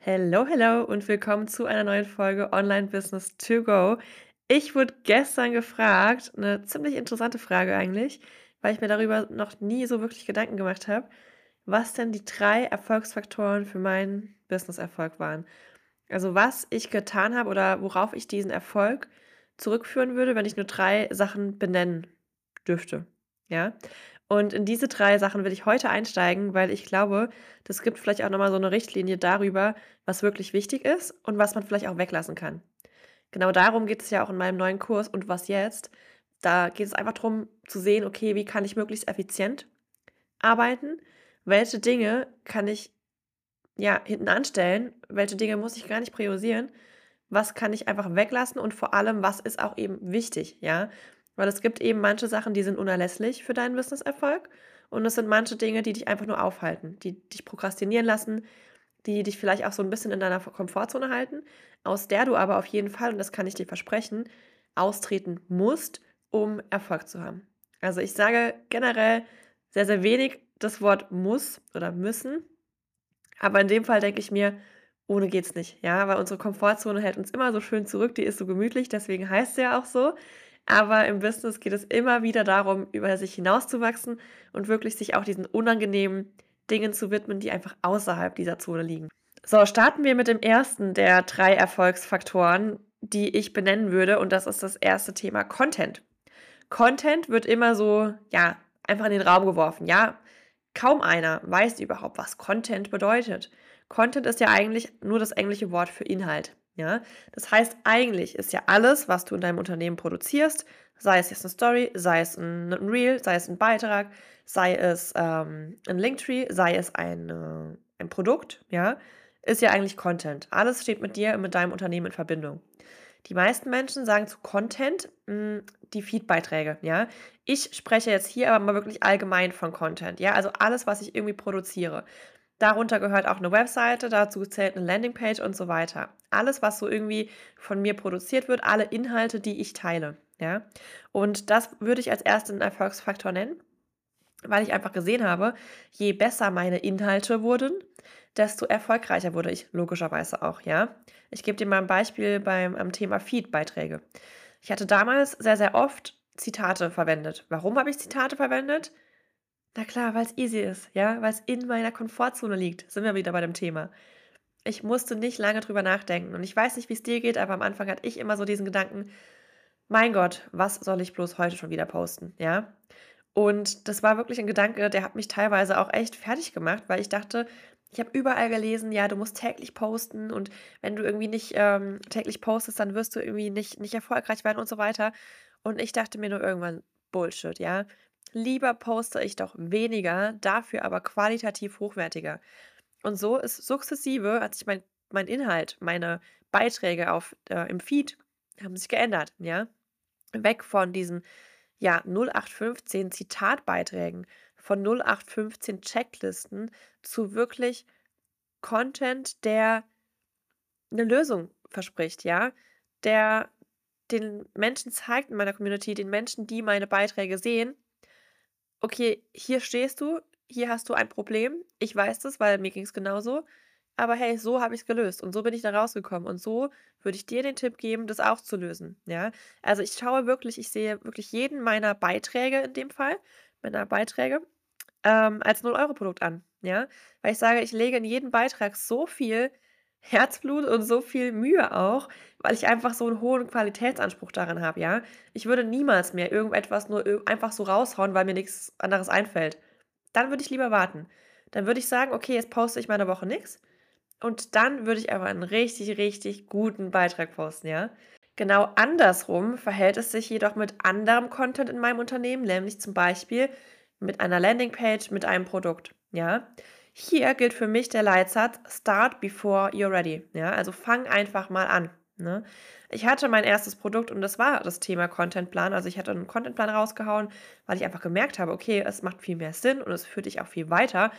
Hello, hello und willkommen zu einer neuen Folge Online Business to Go. Ich wurde gestern gefragt, eine ziemlich interessante Frage eigentlich, weil ich mir darüber noch nie so wirklich Gedanken gemacht habe, was denn die drei Erfolgsfaktoren für meinen Business-Erfolg waren. Also was ich getan habe oder worauf ich diesen Erfolg zurückführen würde, wenn ich nur drei Sachen benennen dürfte. Ja. Und in diese drei Sachen will ich heute einsteigen, weil ich glaube, das gibt vielleicht auch nochmal so eine Richtlinie darüber, was wirklich wichtig ist und was man vielleicht auch weglassen kann. Genau darum geht es ja auch in meinem neuen Kurs und was jetzt. Da geht es einfach darum zu sehen, okay, wie kann ich möglichst effizient arbeiten? Welche Dinge kann ich ja hinten anstellen? Welche Dinge muss ich gar nicht priorisieren? Was kann ich einfach weglassen und vor allem, was ist auch eben wichtig, ja? Weil es gibt eben manche Sachen, die sind unerlässlich für deinen Businesserfolg. Und es sind manche Dinge, die dich einfach nur aufhalten, die dich prokrastinieren lassen, die dich vielleicht auch so ein bisschen in deiner Komfortzone halten, aus der du aber auf jeden Fall, und das kann ich dir versprechen, austreten musst, um Erfolg zu haben. Also ich sage generell sehr, sehr wenig das Wort muss oder müssen. Aber in dem Fall denke ich mir, ohne geht's nicht. Ja, weil unsere Komfortzone hält uns immer so schön zurück, die ist so gemütlich, deswegen heißt sie ja auch so. Aber im Business geht es immer wieder darum, über sich hinauszuwachsen und wirklich sich auch diesen unangenehmen Dingen zu widmen, die einfach außerhalb dieser Zone liegen. So, starten wir mit dem ersten der drei Erfolgsfaktoren, die ich benennen würde. Und das ist das erste Thema Content. Content wird immer so, ja, einfach in den Raum geworfen. Ja, kaum einer weiß überhaupt, was Content bedeutet. Content ist ja eigentlich nur das englische Wort für Inhalt. Ja, das heißt, eigentlich ist ja alles, was du in deinem Unternehmen produzierst, sei es jetzt eine Story, sei es ein, Reel, sei es ein Beitrag, sei es ähm, ein Linktree, sei es ein, äh, ein Produkt, ja, ist ja eigentlich Content. Alles steht mit dir und mit deinem Unternehmen in Verbindung. Die meisten Menschen sagen zu Content mh, hm, die Feed-Beiträge, ja. Ich spreche jetzt hier aber mal wirklich allgemein von Content, ja, also alles, was ich irgendwie produziere. Darunter gehört auch eine Webseite, dazu zählt eine Landingpage und so weiter. Alles, was so irgendwie von mir produziert wird, alle Inhalte, die ich teile. Ja? Und das würde ich als ersten Erfolgsfaktor nennen, weil ich einfach gesehen habe, je besser meine Inhalte wurden, desto erfolgreicher wurde ich logischerweise auch, ja. Ich gebe dir mal ein Beispiel beim am Thema Feed-Beiträge. Ich hatte damals sehr, sehr oft Zitate verwendet. Warum habe ich Zitate verwendet? Na klar, weil es easy ist, ja, weil es in meiner Komfortzone liegt. Sind wir wieder bei dem Thema. Ich musste nicht lange drüber nachdenken. Und ich weiß nicht, wie es dir geht, aber am Anfang hatte ich immer so diesen Gedanken, mein Gott, was soll ich bloß heute schon wieder posten, ja? Und das war wirklich ein Gedanke, der hat mich teilweise auch echt fertig gemacht, weil ich dachte, ich habe überall gelesen, ja, du musst täglich posten und wenn du irgendwie nicht ähm, täglich postest, dann wirst du irgendwie nicht, nicht erfolgreich werden und so weiter. Und ich dachte mir nur irgendwann, Bullshit, ja. Lieber poste ich doch weniger, dafür aber qualitativ hochwertiger. Und so ist sukzessive, hat sich mein, mein Inhalt, meine Beiträge auf, äh, im Feed haben sich geändert, ja. Weg von diesen ja, 0815 Zitatbeiträgen, von 0815 Checklisten zu wirklich Content, der eine Lösung verspricht, ja, der den Menschen zeigt in meiner Community, den Menschen, die meine Beiträge sehen, okay, hier stehst du, hier hast du ein Problem. Ich weiß das, weil mir ging es genauso. Aber hey, so habe ich es gelöst und so bin ich da rausgekommen. Und so würde ich dir den Tipp geben, das auch zu lösen. Ja, also ich schaue wirklich, ich sehe wirklich jeden meiner Beiträge in dem Fall, meiner Beiträge, ähm, als 0-Euro-Produkt an. Ja, weil ich sage, ich lege in jeden Beitrag so viel Herzblut und so viel Mühe auch, weil ich einfach so einen hohen Qualitätsanspruch daran habe, ja. Ich würde niemals mehr irgendetwas nur einfach so raushauen, weil mir nichts anderes einfällt. Dann würde ich lieber warten. Dann würde ich sagen, okay, jetzt poste ich meine Woche nichts. Und dann würde ich aber einen richtig, richtig guten Beitrag posten, ja. Genau andersrum verhält es sich jedoch mit anderem Content in meinem Unternehmen, nämlich zum Beispiel mit einer Landingpage, mit einem Produkt, ja. Hier gilt für mich der Leitsatz Start before you're ready. Ja, also fang einfach mal an. Ne? Ich hatte mein erstes Produkt und das war das Thema Contentplan. Also ich hatte einen Contentplan rausgehauen, weil ich einfach gemerkt habe, okay, es macht viel mehr Sinn und es führt dich auch viel weiter,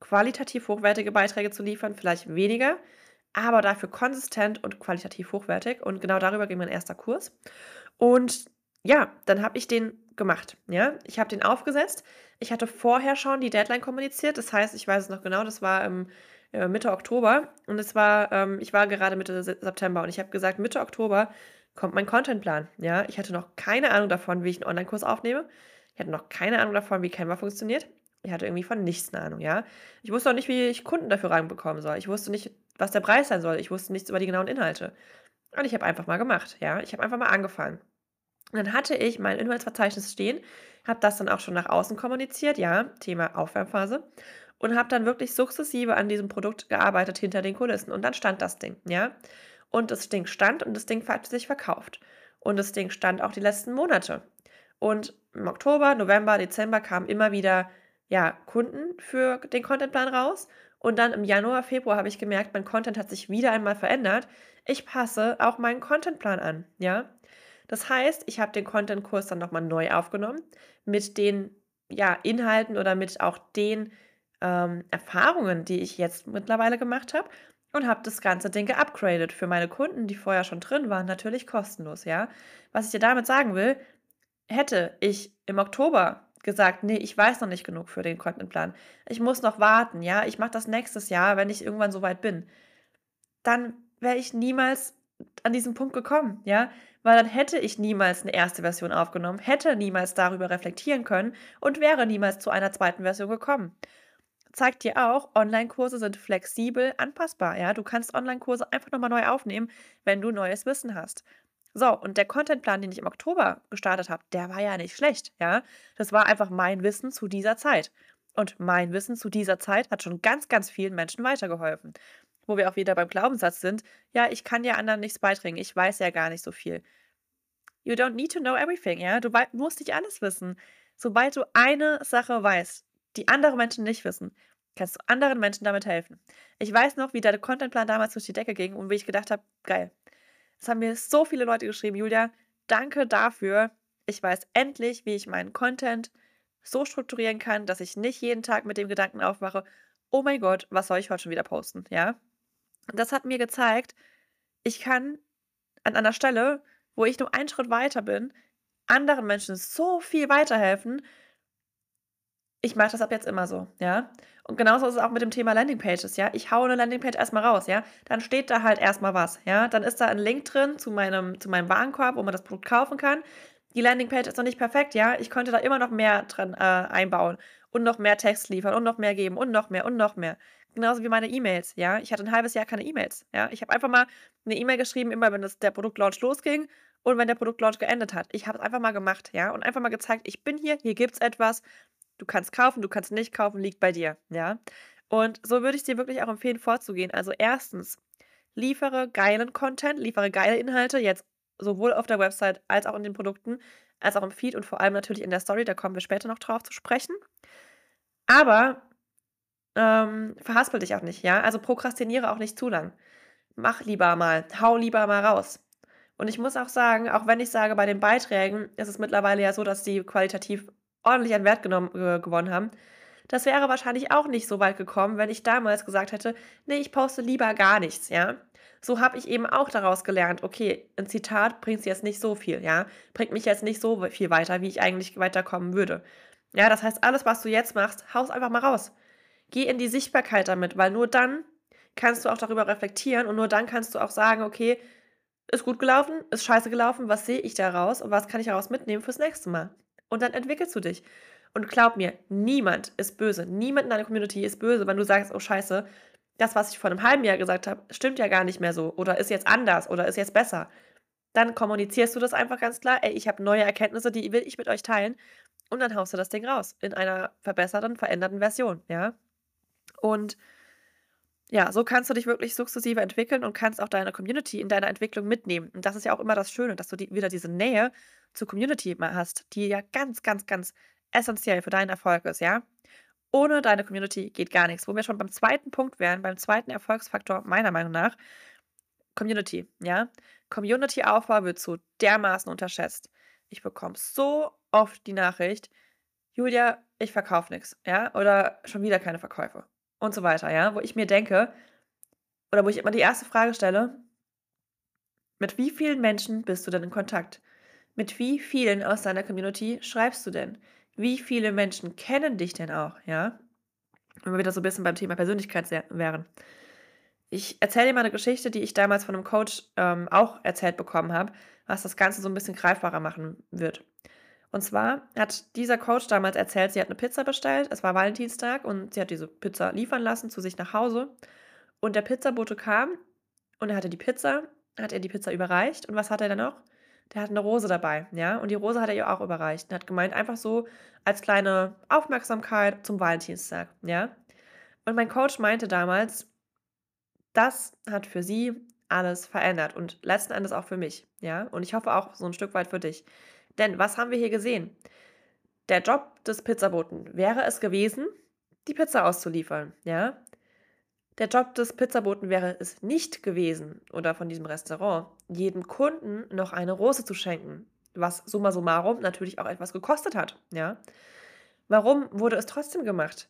qualitativ hochwertige Beiträge zu liefern, vielleicht weniger, aber dafür konsistent und qualitativ hochwertig. Und genau darüber ging mein erster Kurs. Und ja, dann habe ich den gemacht. Ja, ich habe den aufgesetzt. Ich hatte vorher schon die Deadline kommuniziert. Das heißt, ich weiß es noch genau, das war im äh, Mitte Oktober und es war ähm, ich war gerade Mitte Se September und ich habe gesagt: „Mitte Oktober kommt mein Contentplan“, ja? Ich hatte noch keine Ahnung davon, wie ich 'n Onlinekurs aufnehme. Ich hatte noch keine Ahnung davon, wie Canva funktioniert. Ich hatte irgendwie von nichts 'ne Ahnung, ja? Ich wusste auch nicht, wie ich Kunden dafür reinbekommen soll. Ich wusste nicht, was der Preis sein soll. Ich wusste nichts über die genauen Inhalte. Und ich habe einfach mal gemacht, ja? Ich habe einfach mal angefangen. Dann hatte ich mein Inhaltsverzeichnis stehen, habe das dann auch schon nach außen kommuniziert, ja, Thema Aufwärmphase, und habe dann wirklich sukzessive an diesem Produkt gearbeitet hinter den Kulissen. Und dann stand das Ding, ja? Und das Ding stand und das Ding hat sich verkauft. Und das Ding stand auch die letzten Monate. Und im Oktober, November, Dezember kamen immer wieder, ja, Kunden für den Contentplan raus. Und dann im Januar, Februar habe ich gemerkt, mein Content hat sich wieder einmal verändert. Ich passe auch meinen Contentplan an, ja? Das heißt, ich habe den Contentkurs dann nochmal neu aufgenommen mit den, ja, Inhalten oder mit auch den, ähm, Erfahrungen, die ich jetzt mittlerweile gemacht habe und habe das ganze Ding geupgradet für meine Kunden, die vorher schon drin waren, natürlich kostenlos, ja? Was ich dir damit sagen will, hätte ich im Oktober gesagt: „Ne, ich weiß noch nicht genug für den Contentplan. Ich muss noch warten, ja? Ich mache das nächstes Jahr, wenn ich irgendwann so weit bin.“ Dann wäre ich niemals an diesen Punkt gekommen, ja? Weil dann hätte ich niemals 'ne erste Version aufgenommen, hätte niemals darüber reflektieren können und wäre niemals zu einer zweiten Version gekommen. Zeigt dir auch, Onlinekurse sind flexibel anpassbar, ja? Du kannst Onlinekurse einfach noch mal neu aufnehmen, wenn du neues Wissen hast. So, und der Contentplan, den ich im Oktober gestartet habe, der war ja nicht schlecht, ja? Das war einfach mein Wissen zu dieser Zeit. Und mein Wissen zu dieser Zeit hat schon ganz, ganz vielen Menschen weitergeholfen. Wo wir auch wieder beim Glaubenssatz sind: „Ja, ich kann ja anderen nichts beibringen. Ich weiß ja gar nicht so viel.“ You don't need to know everything, ja? Du musst nicht alles wissen. Sobald du eine Sache weißt, die andere Menschen nicht wissen, kannst du anderen Menschen damit helfen. Ich weiß noch, wie der Contentplan damals durch die Decke ging und wie ich gedacht habe: „Geil.“ Es haben mir so viele Leute geschrieben: „Julia, danke dafür. Ich weiß endlich, wie ich meinen Content so strukturieren kann, dass ich nicht jeden Tag mit dem Gedanken aufwache: ‚Oh mein Gott, was soll ich heute schon wieder posten?‘“ Ja? Das hat mir gezeigt, ich kann an einer Stelle, wo ich nur einen Schritt weiter bin, anderen Menschen so viel weiterhelfen. Ich mache das ab jetzt immer so, ja? Und genauso ist es auch mit dem Thema Landingpages, ja? Ich haue 'ne Landingpage erst mal raus, ja? Dann steht da halt erst mal was, ja? Dann ist da 'n Link drin zu meinem zu meinem Warenkorb, wo man das Produkt kaufen kann. Die Landingpage ist noch nicht perfekt, ja? Ich könnte da immer noch mehr drin, äh, einbauen und noch mehr Text liefern und noch mehr geben und noch mehr und noch mehr. Genauso wie meine E-Mails, ja? Ich hatte 'n halbes Jahr keine E-Mails, ja? Ich habe einfach mal 'ne E-Mail geschrieben, immer wenn das der Produktlaunch losging und wenn der Produktlaunch geendet hat. Ich habe es einfach mal gemacht, ja? Und einfach mal gezeigt: „Ich bin hier, hier gibt's etwas. Du kannst kaufen, du kannst nicht kaufen, liegt bei dir“, ja? Und so würde ich dir wirklich auch empfehlen, vorzugehen. Also, erstens, liefere geilen Content, liefere geile Inhalte, jetzt sowohl auf der Website als auch in den Produkten, als auch im Feed und vor allem natürlich in der Story, da kommen wir später noch drauf zu sprechen. Aber, ähm, verhaspel dich auch nicht, ja? Also, prokrastiniere auch nicht zu lang. Mach lieber mal, hau lieber mal raus. Und ich muss auch sagen, auch wenn ich sage, bei den Beiträgen ist es mittlerweile ja so, dass die qualitativ ordentlich an Wert genommen äh, gewonnen haben. Das wäre wahrscheinlich auch nicht so weit gekommen, wenn ich damals gesagt hätte: „Ne, ich poste lieber gar nichts“, ja? So habe ich eben auch daraus gelernt: Okay, 'n Zitat bringt's jetzt nicht so viel, ja? Bringt mich jetzt nicht so viel weiter, wie ich eigentlich weiterkommen würde. Ja, das heißt, alles, was du jetzt machst, hau's einfach mal raus. Geh in die Sichtbarkeit damit, weil nur dann kannst du auch darüber reflektieren und nur dann kannst du auch sagen: „Okay, ist gut gelaufen, ist scheiße gelaufen, was sehe ich daraus und was kann ich daraus mitnehmen fürs nächste Mal?“ Und dann entwickelst du dich. Und glaub mir, niemand ist böse. Niemand in deiner Community ist böse, wenn du sagst: „Oh scheiße, das, was ich vor 'nem halben Jahr gesagt habe, stimmt ja gar nicht mehr so oder ist jetzt anders oder ist jetzt besser.“ Dann kommunizierst du das einfach ganz klar: „Ey, ich habe neue Erkenntnisse, die will ich mit euch teilen.“ Und dann haust du das Ding raus in einer verbesserten, veränderten Version, ja? Und ja, so kannst du dich wirklich sukzessive entwickeln und kannst auch deine Community in deiner Entwicklung mitnehmen. Und das ist ja auch immer das Schöne, dass du die wieder diese Nähe zur Community mal hast, die ja ganz, ganz, ganz essenziell für deinen Erfolg ist, ja? Ohne deine Community geht gar nix. Wo wir schon beim zweiten Punkt wären, beim zweiten Erfolgsfaktor meiner Meinung nach, Community, ja? Community-Aufbau wird so dermaßen unterschätzt. Ich bekomme so oft die Nachricht: „Julia, ich verkaufe nix“, ja? Oder „schon wieder keine Verkäufe“ und so weiter, ja? Wo ich mir denke oder wo ich immer die erste Frage stelle: „Mit wie vielen Menschen bist du denn in Kontakt? Mit wie vielen aus deiner Community schreibst du denn? Wie viele Menschen kennen dich denn auch, ja?“ wenn wir wieder so ein bisschen beim Thema Persönlichkeit wären. Ich erzähle dir mal eine Geschichte, die ich damals von einem Coach ähm, auch erzählt bekommen habe, was das Ganze so ein bisschen greifbarer machen wird. Und zwar hat dieser Coach damals erzählt, sie hat eine Pizza bestellt, es war Valentinstag und sie hat diese Pizza liefern lassen zu sich nach Hause. Und der Pizzabote kam und er hatte die Pizza, hat er die Pizza überreicht und was hat er dann noch? Der hat eine Rose dabei, ja, und die Rose hat er ihr auch überreicht und hat gemeint, einfach so als kleine Aufmerksamkeit zum Valentinstag, ja. Und mein Coach meinte damals, das hat für sie alles verändert und letzten Endes auch für mich, ja, und ich hoffe auch so ein Stück weit für dich. Denn was haben wir hier gesehen? Der Job des Pizzaboten wäre es gewesen, die Pizza auszuliefern, ja? Der Job des Pizzaboten wäre es nicht gewesen oder von diesem Restaurant, jedem Kunden noch eine Rose zu schenken, was summa summarum natürlich auch etwas gekostet hat, ja? Warum wurde es trotzdem gemacht?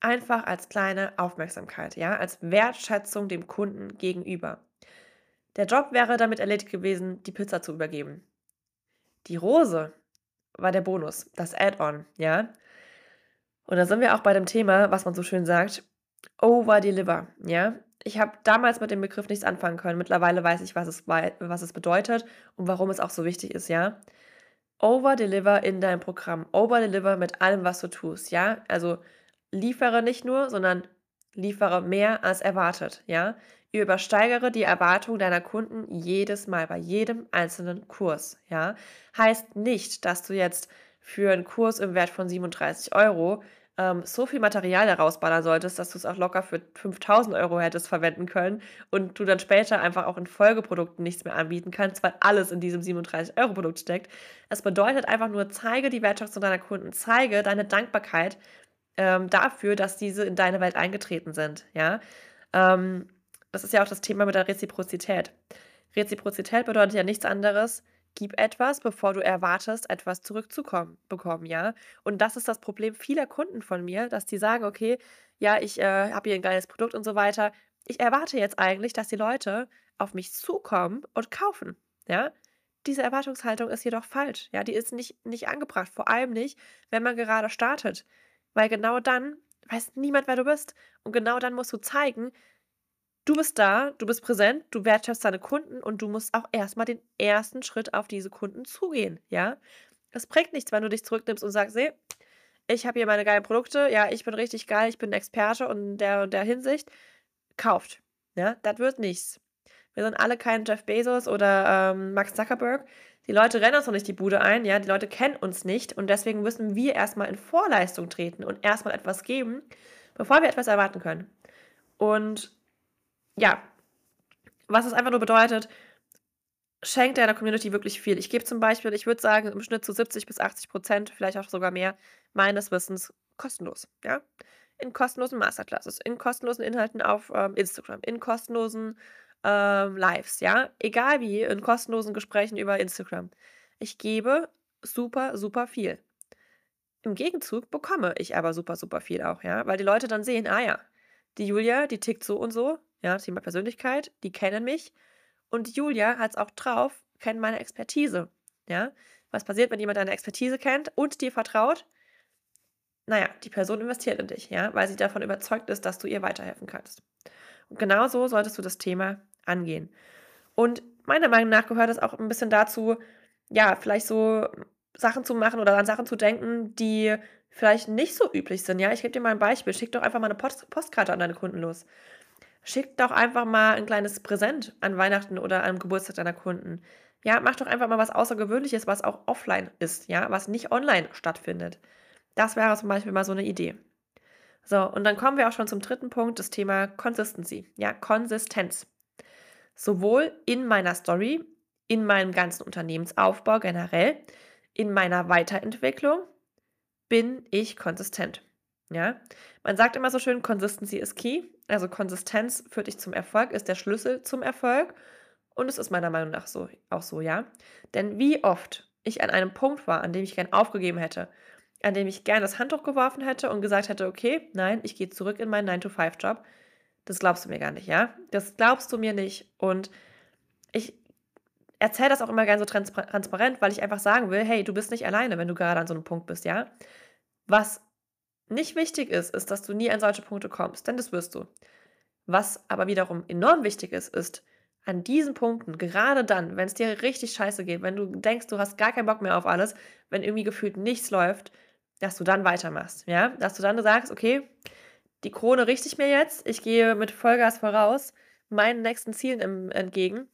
Einfach als kleine Aufmerksamkeit, ja, als Wertschätzung dem Kunden gegenüber. Der Job wäre damit erledigt gewesen, die Pizza zu übergeben. Die Rose war der Bonus, das Add-on, ja. Und da sind wir auch bei dem Thema, was man so schön sagt, over-deliver, ja. Ich habe damals mit dem Begriff nichts anfangen können. Mittlerweile weiß ich, was es, was es bedeutet und warum es auch so wichtig ist, ja. Over-deliver in deinem Programm. Over-deliver mit allem, was du tust, ja. Also liefere nicht nur, sondern liefere mehr als erwartet, ja. Übersteigere die Erwartung deiner Kunden jedes Mal bei jedem einzelnen Kurs. Ja? Heißt nicht, dass du jetzt für einen Kurs im Wert von 37 Euro ähm, so viel Material herausballern solltest, dass du es auch locker für 5000 Euro hättest verwenden können und du dann später einfach auch in Folgeprodukten nichts mehr anbieten kannst, weil alles in diesem 37 Euro Produkt steckt. Es bedeutet einfach nur, zeige die Wertschätzung deiner Kunden, zeige deine Dankbarkeit ähm, dafür, dass diese in deine Welt eingetreten sind. Ja. Ähm, das ist ja auch das Thema mit der Reziprozität. Reziprozität bedeutet ja nichts anderes, gib etwas, bevor du erwartest, etwas zurückzukommen, bekommen, ja. Und das ist das Problem vieler Kunden von mir, dass die sagen, okay, ja, ich äh, habe hier ein geiles Produkt und so weiter. Ich erwarte jetzt eigentlich, dass die Leute auf mich zukommen und kaufen, ja. Diese Erwartungshaltung ist jedoch falsch, ja. Die ist nicht, nicht angebracht, vor allem nicht, wenn man gerade startet. Weil genau dann weiß niemand, wer du bist. Und genau dann musst du zeigen, Du bist da, du bist präsent, du wertschätzt deine Kunden und du musst auch erstmal den ersten Schritt auf diese Kunden zugehen, ja? Es bringt nichts, wenn du dich zurücknimmst und sagst, nee, ich habe hier meine geilen Produkte, ja, ich bin richtig geil, ich bin Experte und der und der Hinsicht, kauft, ja? Das wird nichts. Wir sind alle kein Jeff Bezos oder ähm, Max Zuckerberg. Die Leute rennen uns noch nicht die Bude ein, ja, die Leute kennen uns nicht und deswegen müssen wir erstmal in Vorleistung treten und erstmal etwas geben, bevor wir etwas erwarten können. Und ja, was es einfach nur bedeutet, schenkt deiner Community wirklich viel. Ich gebe zum Beispiel, ich würde sagen, im Schnitt zu 70 bis 80 Prozent, vielleicht auch sogar mehr, meines Wissens kostenlos. Ja? In kostenlosen Masterclasses, in kostenlosen Inhalten auf ähm, Instagram, in kostenlosen ähm, Lives, ja, egal wie, in kostenlosen Gesprächen über Instagram. Ich gebe super, super viel. Im Gegenzug bekomme ich aber super, super viel auch, ja, weil die Leute dann sehen, ah ja, die Julia, die tickt so und so, ja, Thema Persönlichkeit, die kennen mich. Und Julia hat es auch drauf, kennt meine Expertise. Ja, was passiert, wenn jemand deine Expertise kennt und dir vertraut? Naja, die Person investiert in dich, ja, weil sie davon überzeugt ist, dass du ihr weiterhelfen kannst. Und genau so solltest du das Thema angehen. Und meiner Meinung nach gehört es auch ein bisschen dazu, ja, vielleicht so Sachen zu machen oder an Sachen zu denken, die vielleicht nicht so üblich sind. Ja, ich gebe dir mal ein Beispiel. Schick doch einfach mal eine Post Postkarte an deine Kunden los. Schick doch einfach mal ein kleines Präsent an Weihnachten oder am Geburtstag deiner Kunden. Ja, mach doch einfach mal was Außergewöhnliches, was auch offline ist, ja, was nicht online stattfindet. Das wäre zum Beispiel mal so eine Idee. So, und dann kommen wir auch schon zum dritten Punkt, das Thema Consistency, ja, Konsistenz. Sowohl in meiner Story, in meinem ganzen Unternehmensaufbau generell, in meiner Weiterentwicklung bin ich konsistent. Ja, man sagt immer so schön, Consistency is key. Also Konsistenz führt dich zum Erfolg, ist der Schlüssel zum Erfolg. Und es ist meiner Meinung nach so, auch so, ja. Denn wie oft ich an einem Punkt war, an dem ich gern aufgegeben hätte, an dem ich gern das Handtuch geworfen hätte und gesagt hätte, okay, nein, ich gehe zurück in meinen 9-to-5-Job. Das glaubst du mir gar nicht, ja? Das glaubst du mir nicht. Und ich erzähle das auch immer gern so transparent, weil ich einfach sagen will, hey, du bist nicht alleine, wenn du gerade an so einem Punkt bist, ja? Was nicht wichtig ist, ist, dass du nie an solche Punkte kommst, denn das wirst du. Was aber wiederum enorm wichtig ist, ist, an diesen Punkten, gerade dann, wenn es dir richtig scheiße geht, wenn du denkst, du hast gar keinen Bock mehr auf alles, wenn irgendwie gefühlt nichts läuft, dass du dann weitermachst, ja? Dass du dann sagst, okay, die Krone richte ich mir jetzt, ich gehe mit Vollgas voraus, meinen nächsten Zielen im, entgegen.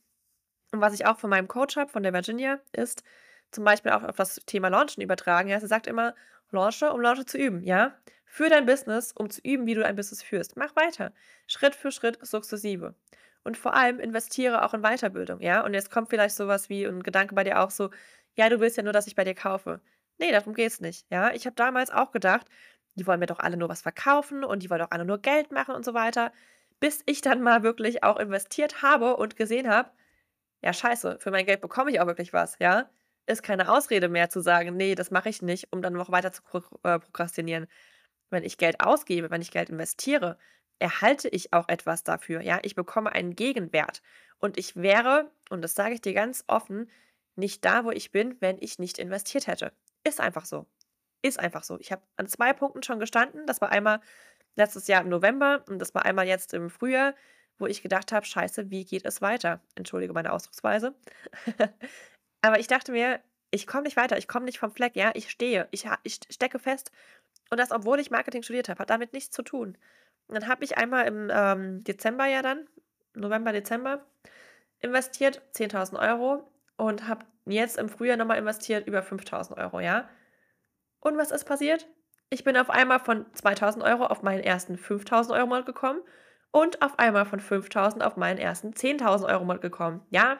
Und was ich auch von meinem Coach habe, von der Virginia, ist zum Beispiel auch auf das Thema Launchen übertragen. Ja, sie sagt immer, launche, um Launche zu üben, ja? Für dein Business, um zu üben, wie du ein Business führst. Mach weiter. Schritt für Schritt, sukzessive. Und vor allem investiere auch in Weiterbildung, ja? Und jetzt kommt vielleicht sowas wie ein Gedanke bei dir auch so, ja, du willst ja nur, dass ich bei dir kaufe. Nee, darum geht's nicht, ja? Ich habe damals auch gedacht, die wollen mir doch alle nur was verkaufen und die wollen doch alle nur Geld machen und so weiter, bis ich dann mal wirklich auch investiert habe und gesehen habe, ja, scheiße, für mein Geld bekomme ich auch wirklich was, ja? Ist keine Ausrede mehr zu sagen, nee, das mache ich nicht, um dann noch weiter zu äh, prokrastinieren. Wenn ich Geld ausgebe, wenn ich Geld investiere, erhalte ich auch etwas dafür, ja? Ich bekomme einen Gegenwert und ich wäre, und das sage ich dir ganz offen, nicht da, wo ich bin, wenn ich nicht investiert hätte. Ist einfach so. Ist einfach so. Ich habe an zwei Punkten schon gestanden. Das war einmal letztes Jahr im November und das war einmal jetzt im Frühjahr, wo ich gedacht habe, scheiße, wie geht es weiter? Entschuldige meine Ausdrucksweise. Aber ich dachte mir, ich komme nicht weiter, ich komme nicht vom Fleck, ja, ich stehe, ich, ich stecke fest. Und das, obwohl ich Marketing studiert habe, hat damit nichts zu tun. Und dann habe ich einmal im ähm, Dezember ja dann, November, Dezember, investiert, 10.000 Euro und habe jetzt im Frühjahr nochmal investiert, über 5.000 Euro, ja. Und was ist passiert? Ich bin auf einmal von 2000 Euro auf meinen ersten 5000 Euro Monat gekommen und auf einmal von 5000 auf meinen ersten 10.000 Euro Monat gekommen. Ja,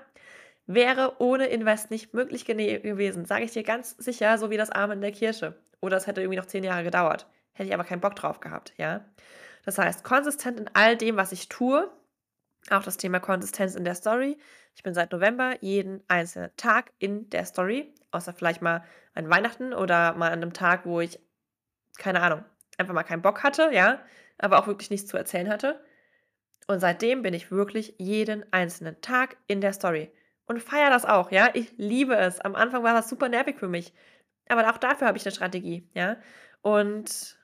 wäre ohne Invest nicht möglich gewesen, sage ich dir ganz sicher, so wie das Arme in der Kirche. Oder es hätte irgendwie noch 10 Jahre gedauert. Hätte ich aber keinen Bock drauf gehabt, ja. Das heißt, konsistent in all dem, was ich tue, auch das Thema Konsistenz in der Story. Ich bin seit November jeden einzelnen Tag in der Story, außer vielleicht mal an Weihnachten oder mal an einem Tag, wo ich, keine Ahnung, einfach mal keinen Bock hatte, ja, aber auch wirklich nichts zu erzählen hatte. Und seitdem bin ich wirklich jeden einzelnen Tag in der Story und feiere das auch, ja. Ich liebe es. Am Anfang war das super nervig für mich, aber auch dafür habe ich eine Strategie, ja. Und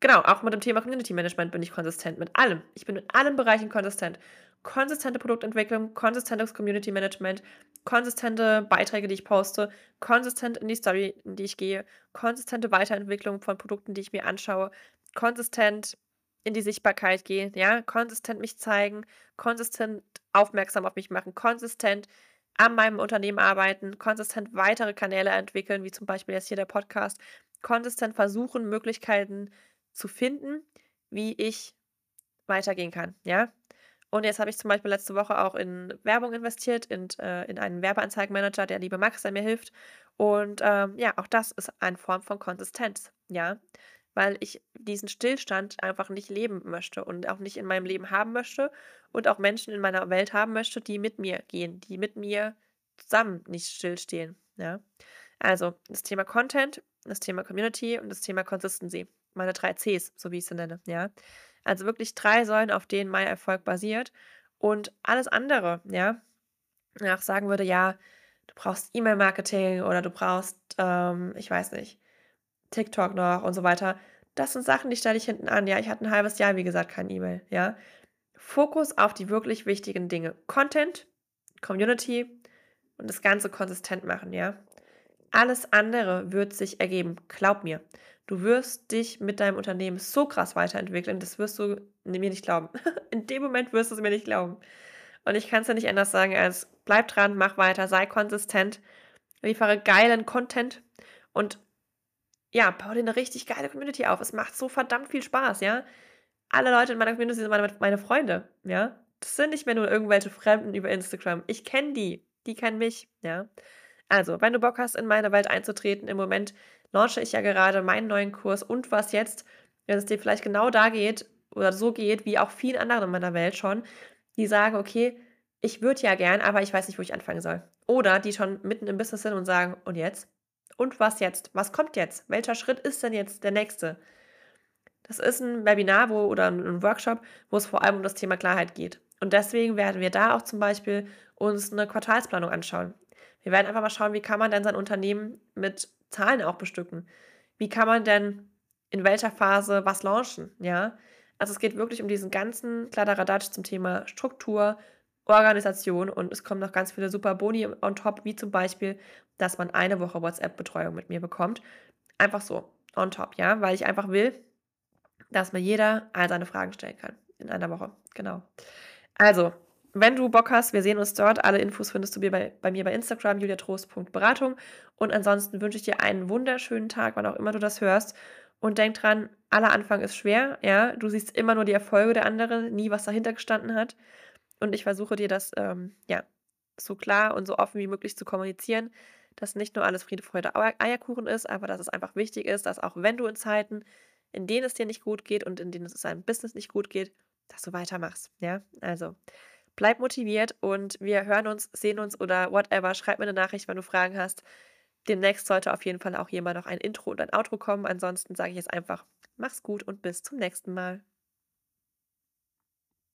genau, auch mit dem Thema Community Management bin ich konsistent mit allem. Ich bin in allen Bereichen konsistent konsistente Produktentwicklung, konsistentes Community Management, konsistente Beiträge, die ich poste, konsistent in die Story, in die ich gehe, konsistente Weiterentwicklung von Produkten, die ich mir anschaue, konsistent in die Sichtbarkeit gehen, ja, konsistent mich zeigen, konsistent aufmerksam auf mich machen, konsistent an meinem Unternehmen arbeiten, konsistent weitere Kanäle entwickeln, wie zum Beispiel jetzt hier der Podcast, konsistent versuchen, Möglichkeiten zu finden, wie ich weitergehen kann, ja. Und jetzt habe ich zum Beispiel letzte Woche auch in Werbung investiert, in, äh, in einen Werbeanzeigenmanager, der liebe Max, der mir hilft. Und ähm, ja, auch das ist eine Form von Konsistenz, ja, weil ich diesen Stillstand einfach nicht leben möchte und auch nicht in meinem Leben haben möchte und auch Menschen in meiner Welt haben möchte, die mit mir gehen, die mit mir zusammen nicht stillstehen, ja. Also das Thema Content, das Thema Community und das Thema Consistency, meine drei Cs, so wie ich sie nenne, ja. Also wirklich drei Säulen, auf denen mein Erfolg basiert. Und alles andere, ja, auch sagen würde, ja, du brauchst E-Mail-Marketing oder du brauchst, ähm, ich weiß nicht, TikTok noch und so weiter. Das sind Sachen, die stelle ich hinten an. Ja, ich hatte ein halbes Jahr, wie gesagt, kein E-Mail. Ja, Fokus auf die wirklich wichtigen Dinge. Content, Community und das Ganze konsistent machen. Ja, alles andere wird sich ergeben. Glaub mir. Du wirst dich mit deinem Unternehmen so krass weiterentwickeln, das wirst du mir nicht glauben. In dem Moment wirst du es mir nicht glauben. Und ich kann es ja nicht anders sagen als bleib dran, mach weiter, sei konsistent, liefere geilen Content und ja, bau dir eine richtig geile Community auf. Es macht so verdammt viel Spaß, ja. Alle Leute in meiner Community sind meine, meine Freunde, ja. Das sind nicht mehr nur irgendwelche Fremden über Instagram. Ich kenne die, die kennen mich, ja. Also, wenn du Bock hast, in meine Welt einzutreten, im Moment launche ich ja gerade meinen neuen Kurs und was jetzt, wenn es dir vielleicht genau da geht oder so geht, wie auch vielen anderen in meiner Welt schon, die sagen, okay, ich würde ja gern, aber ich weiß nicht, wo ich anfangen soll. Oder die schon mitten im Business sind und sagen, und jetzt? Und was jetzt? Was kommt jetzt? Welcher Schritt ist denn jetzt der nächste? Das ist ein Webinar wo, oder ein Workshop, wo es vor allem um das Thema Klarheit geht. Und deswegen werden wir da auch zum Beispiel uns eine Quartalsplanung anschauen. Wir werden einfach mal schauen, wie kann man denn sein Unternehmen mit Zahlen auch bestücken. Wie kann man denn in welcher Phase was launchen, ja? Also, es geht wirklich um diesen ganzen Kladderadatsch zum Thema Struktur, Organisation und es kommen noch ganz viele super Boni on top, wie zum Beispiel, dass man eine Woche WhatsApp-Betreuung mit mir bekommt. Einfach so on top, ja, weil ich einfach will, dass mir jeder all seine Fragen stellen kann in einer Woche. Genau. Also, wenn du Bock hast, wir sehen uns dort. Alle Infos findest du bei, bei mir bei Instagram, juliatrost.beratung. Und ansonsten wünsche ich dir einen wunderschönen Tag, wann auch immer du das hörst. Und denk dran, aller Anfang ist schwer, ja. Du siehst immer nur die Erfolge der anderen, nie was dahinter gestanden hat. Und ich versuche dir das, ähm, ja, so klar und so offen wie möglich zu kommunizieren, dass nicht nur alles Friede, Freude, Eierkuchen ist, aber dass es einfach wichtig ist, dass auch wenn du in Zeiten, in denen es dir nicht gut geht und in denen es deinem Business nicht gut geht, dass du weitermachst. Ja, also bleib motiviert und wir hören uns, sehen uns oder whatever. Schreib mir eine Nachricht, wenn du Fragen hast. Demnächst sollte auf jeden Fall auch hier mal noch ein Intro und ein Outro kommen. Ansonsten sage ich jetzt einfach, mach's gut und bis zum nächsten Mal.